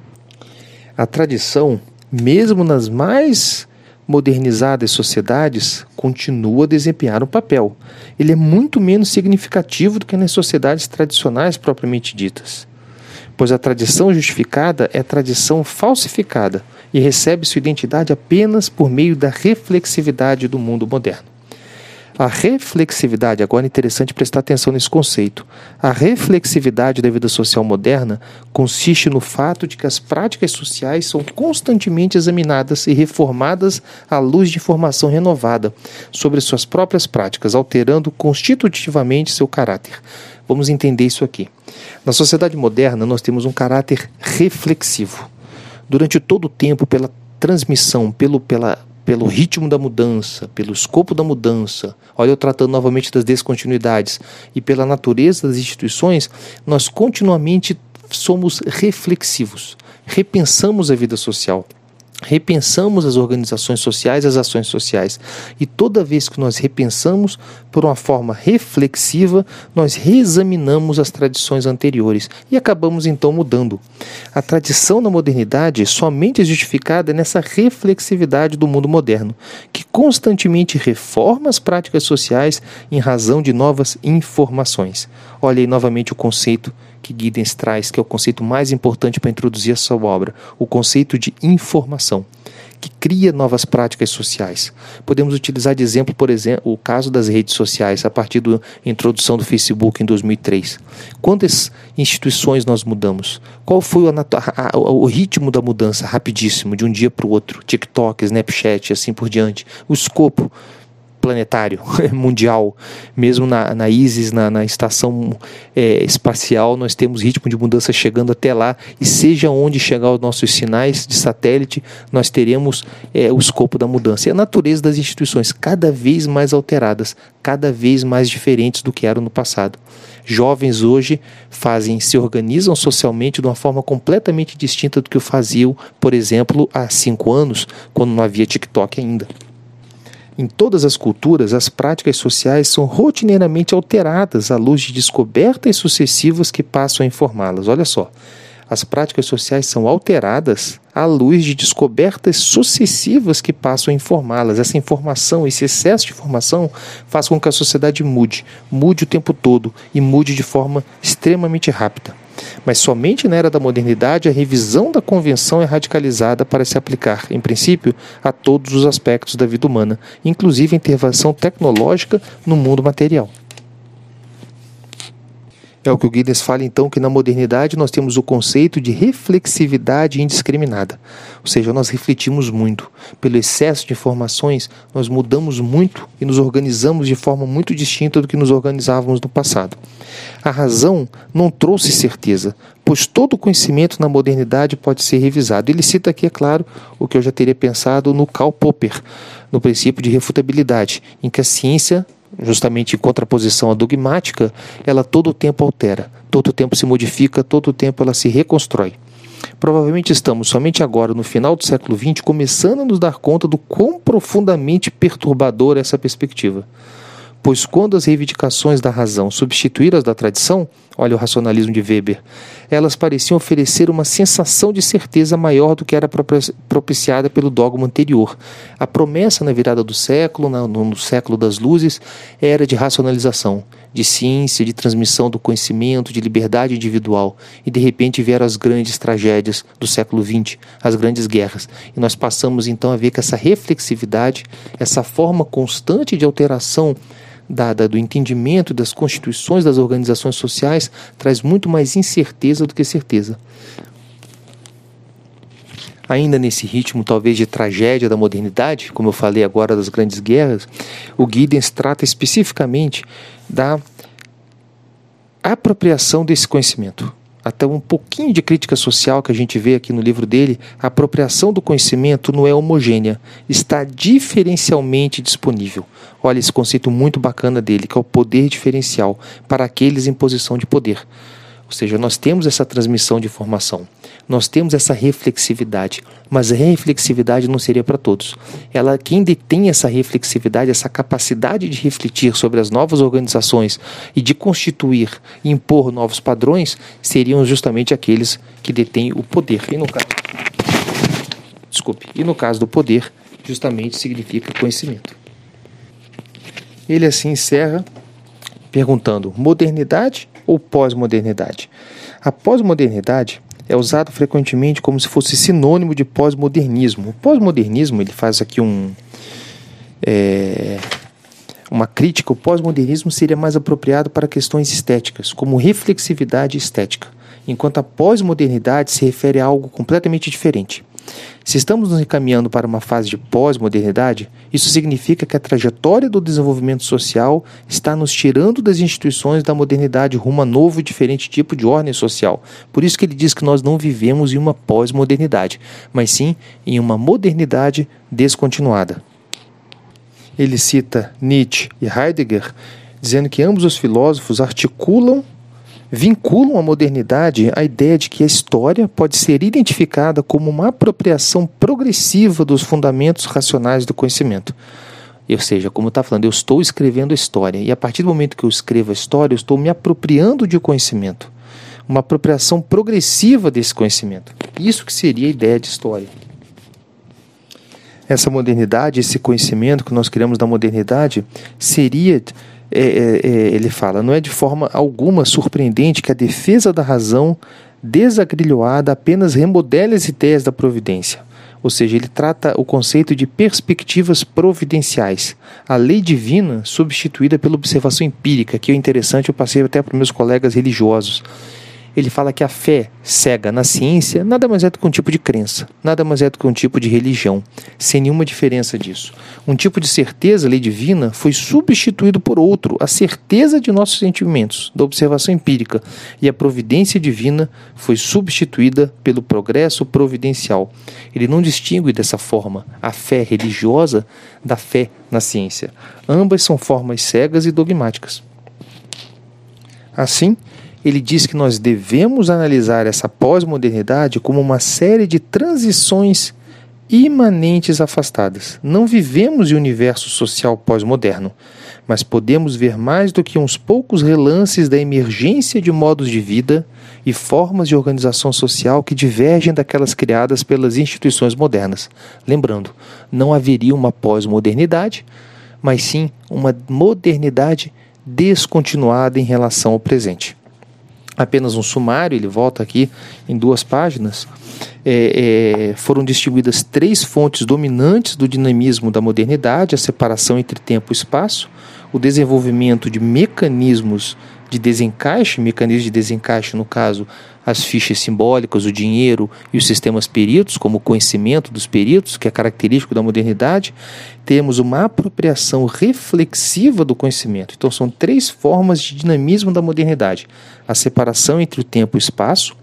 A tradição, mesmo nas mais modernizadas sociedades, continua a desempenhar um papel. Ele é muito menos significativo do que nas sociedades tradicionais propriamente ditas pois a tradição justificada é tradição falsificada e recebe sua identidade apenas por meio da reflexividade do mundo moderno. A reflexividade, agora é interessante prestar atenção nesse conceito. A reflexividade da vida social moderna consiste no fato de que as práticas sociais são constantemente examinadas e reformadas à luz de informação renovada sobre suas próprias práticas, alterando constitutivamente seu caráter. Vamos entender isso aqui. Na sociedade moderna, nós temos um caráter reflexivo. Durante todo o tempo, pela transmissão, pelo, pela, pelo ritmo da mudança, pelo escopo da mudança, olha eu tratando novamente das descontinuidades, e pela natureza das instituições, nós continuamente somos reflexivos, repensamos a vida social repensamos as organizações sociais, as ações sociais. E toda vez que nós repensamos por uma forma reflexiva, nós reexaminamos as tradições anteriores e acabamos então mudando. A tradição na modernidade somente é justificada nessa reflexividade do mundo moderno, que constantemente reforma as práticas sociais em razão de novas informações. Olha aí novamente o conceito que Giddens traz, que é o conceito mais importante para introduzir a sua obra, o conceito de informação, que cria novas práticas sociais. Podemos utilizar de exemplo, por exemplo, o caso das redes sociais, a partir da introdução do Facebook em 2003. Quantas instituições nós mudamos? Qual foi o, o ritmo da mudança rapidíssimo, de um dia para o outro? TikTok, Snapchat, assim por diante. O escopo planetário, mundial. Mesmo na, na ISIS, na, na estação é, espacial, nós temos ritmo de mudança chegando até lá. E seja onde chegar os nossos sinais de satélite, nós teremos é, o escopo da mudança. E a natureza das instituições cada vez mais alteradas, cada vez mais diferentes do que eram no passado. Jovens hoje fazem, se organizam socialmente de uma forma completamente distinta do que o faziam, por exemplo, há cinco anos, quando não havia TikTok ainda. Em todas as culturas, as práticas sociais são rotineiramente alteradas à luz de descobertas sucessivas que passam a informá-las. Olha só, as práticas sociais são alteradas à luz de descobertas sucessivas que passam a informá-las. Essa informação, esse excesso de informação, faz com que a sociedade mude, mude o tempo todo e mude de forma extremamente rápida. Mas somente na era da modernidade a revisão da convenção é radicalizada para se aplicar, em princípio, a todos os aspectos da vida humana, inclusive a intervenção tecnológica no mundo material. É o que o Guinness fala então que na modernidade nós temos o conceito de reflexividade indiscriminada. Ou seja, nós refletimos muito. Pelo excesso de informações, nós mudamos muito e nos organizamos de forma muito distinta do que nos organizávamos no passado. A razão não trouxe certeza, pois todo conhecimento na modernidade pode ser revisado. Ele cita aqui, é claro, o que eu já teria pensado no Karl Popper, no princípio de refutabilidade, em que a ciência justamente em contraposição à dogmática, ela todo o tempo altera, todo o tempo se modifica, todo o tempo ela se reconstrói. Provavelmente estamos somente agora, no final do século XX, começando a nos dar conta do quão profundamente perturbadora é essa perspectiva pois quando as reivindicações da razão substituíram as da tradição, olha o racionalismo de Weber, elas pareciam oferecer uma sensação de certeza maior do que era propiciada pelo dogma anterior. A promessa na virada do século, no século das luzes, era de racionalização, de ciência, de transmissão do conhecimento, de liberdade individual. E de repente vieram as grandes tragédias do século XX, as grandes guerras. E nós passamos então a ver que essa reflexividade, essa forma constante de alteração dada do entendimento das constituições das organizações sociais traz muito mais incerteza do que certeza. Ainda nesse ritmo, talvez de tragédia da modernidade, como eu falei agora das grandes guerras, o Giddens trata especificamente da apropriação desse conhecimento. Até um pouquinho de crítica social que a gente vê aqui no livro dele, a apropriação do conhecimento não é homogênea, está diferencialmente disponível. Olha esse conceito muito bacana dele, que é o poder diferencial para aqueles em posição de poder. Ou seja, nós temos essa transmissão de informação, nós temos essa reflexividade, mas a reflexividade não seria para todos. Ela, quem detém essa reflexividade, essa capacidade de refletir sobre as novas organizações e de constituir e impor novos padrões, seriam justamente aqueles que detêm o poder. E no caso, desculpe, e no caso do poder, justamente significa conhecimento. Ele assim encerra perguntando: modernidade ou pós-modernidade. A pós-modernidade é usado frequentemente como se fosse sinônimo de pós-modernismo. O pós-modernismo, ele faz aqui um, é, uma crítica, o pós-modernismo seria mais apropriado para questões estéticas, como reflexividade estética, enquanto a pós-modernidade se refere a algo completamente diferente. Se estamos nos encaminhando para uma fase de pós-modernidade, isso significa que a trajetória do desenvolvimento social está nos tirando das instituições da modernidade rumo a novo e diferente tipo de ordem social. Por isso que ele diz que nós não vivemos em uma pós-modernidade, mas sim em uma modernidade descontinuada. Ele cita Nietzsche e Heidegger, dizendo que ambos os filósofos articulam vinculam a modernidade à ideia de que a história pode ser identificada como uma apropriação progressiva dos fundamentos racionais do conhecimento. Ou seja, como está falando, eu estou escrevendo a história, e a partir do momento que eu escrevo a história, eu estou me apropriando de conhecimento. Uma apropriação progressiva desse conhecimento. Isso que seria a ideia de história. Essa modernidade, esse conhecimento que nós criamos da modernidade, seria é, é, é, ele fala: não é de forma alguma surpreendente que a defesa da razão desagrilhoada apenas remodele as ideias da providência. Ou seja, ele trata o conceito de perspectivas providenciais. A lei divina substituída pela observação empírica, que é interessante, eu passei até para meus colegas religiosos ele fala que a fé cega na ciência nada mais é do que um tipo de crença, nada mais é do que um tipo de religião, sem nenhuma diferença disso. Um tipo de certeza, lei divina, foi substituído por outro, a certeza de nossos sentimentos, da observação empírica, e a providência divina foi substituída pelo progresso providencial. Ele não distingue dessa forma a fé religiosa da fé na ciência. Ambas são formas cegas e dogmáticas. Assim, ele diz que nós devemos analisar essa pós-modernidade como uma série de transições imanentes afastadas. Não vivemos em universo social pós-moderno, mas podemos ver mais do que uns poucos relances da emergência de modos de vida e formas de organização social que divergem daquelas criadas pelas instituições modernas. Lembrando, não haveria uma pós-modernidade, mas sim uma modernidade descontinuada em relação ao presente apenas um sumário, ele volta aqui em duas páginas, é, é, foram distribuídas três fontes dominantes do dinamismo da modernidade: a separação entre tempo e espaço, o desenvolvimento de mecanismos de desencaixe, mecanismos de desencaixe, no caso, as fichas simbólicas, o dinheiro e os sistemas peritos, como o conhecimento dos peritos, que é característico da modernidade, temos uma apropriação reflexiva do conhecimento. Então, são três formas de dinamismo da modernidade: a separação entre o tempo e o espaço,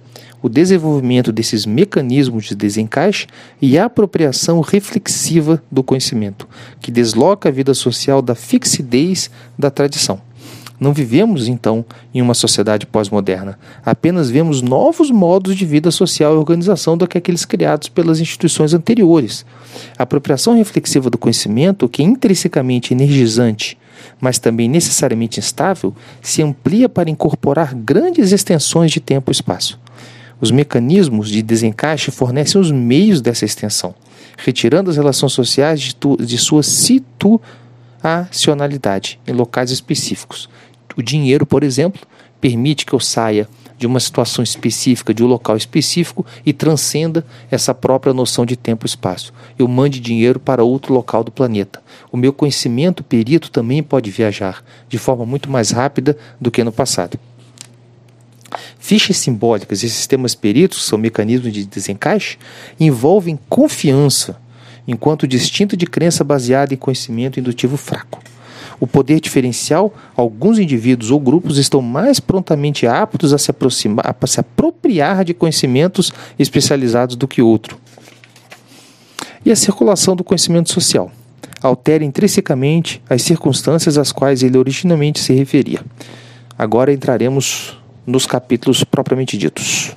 o desenvolvimento desses mecanismos de desencaixe e a apropriação reflexiva do conhecimento, que desloca a vida social da fixidez da tradição. Não vivemos, então, em uma sociedade pós-moderna. Apenas vemos novos modos de vida social e organização do que aqueles criados pelas instituições anteriores. A apropriação reflexiva do conhecimento, que é intrinsecamente energizante, mas também necessariamente instável, se amplia para incorporar grandes extensões de tempo e espaço. Os mecanismos de desencaixe fornecem os meios dessa extensão, retirando as relações sociais de, tu, de sua situacionalidade em locais específicos, o dinheiro, por exemplo, permite que eu saia de uma situação específica, de um local específico e transcenda essa própria noção de tempo e espaço. Eu mande dinheiro para outro local do planeta. O meu conhecimento perito também pode viajar de forma muito mais rápida do que no passado. Fichas simbólicas e sistemas peritos, são mecanismos de desencaixe, envolvem confiança, enquanto distinto de crença baseada em conhecimento indutivo fraco. O poder diferencial, alguns indivíduos ou grupos estão mais prontamente aptos a se, aproximar, a se apropriar de conhecimentos especializados do que outro. E a circulação do conhecimento social altera intrinsecamente as circunstâncias às quais ele originalmente se referia. Agora entraremos nos capítulos propriamente ditos.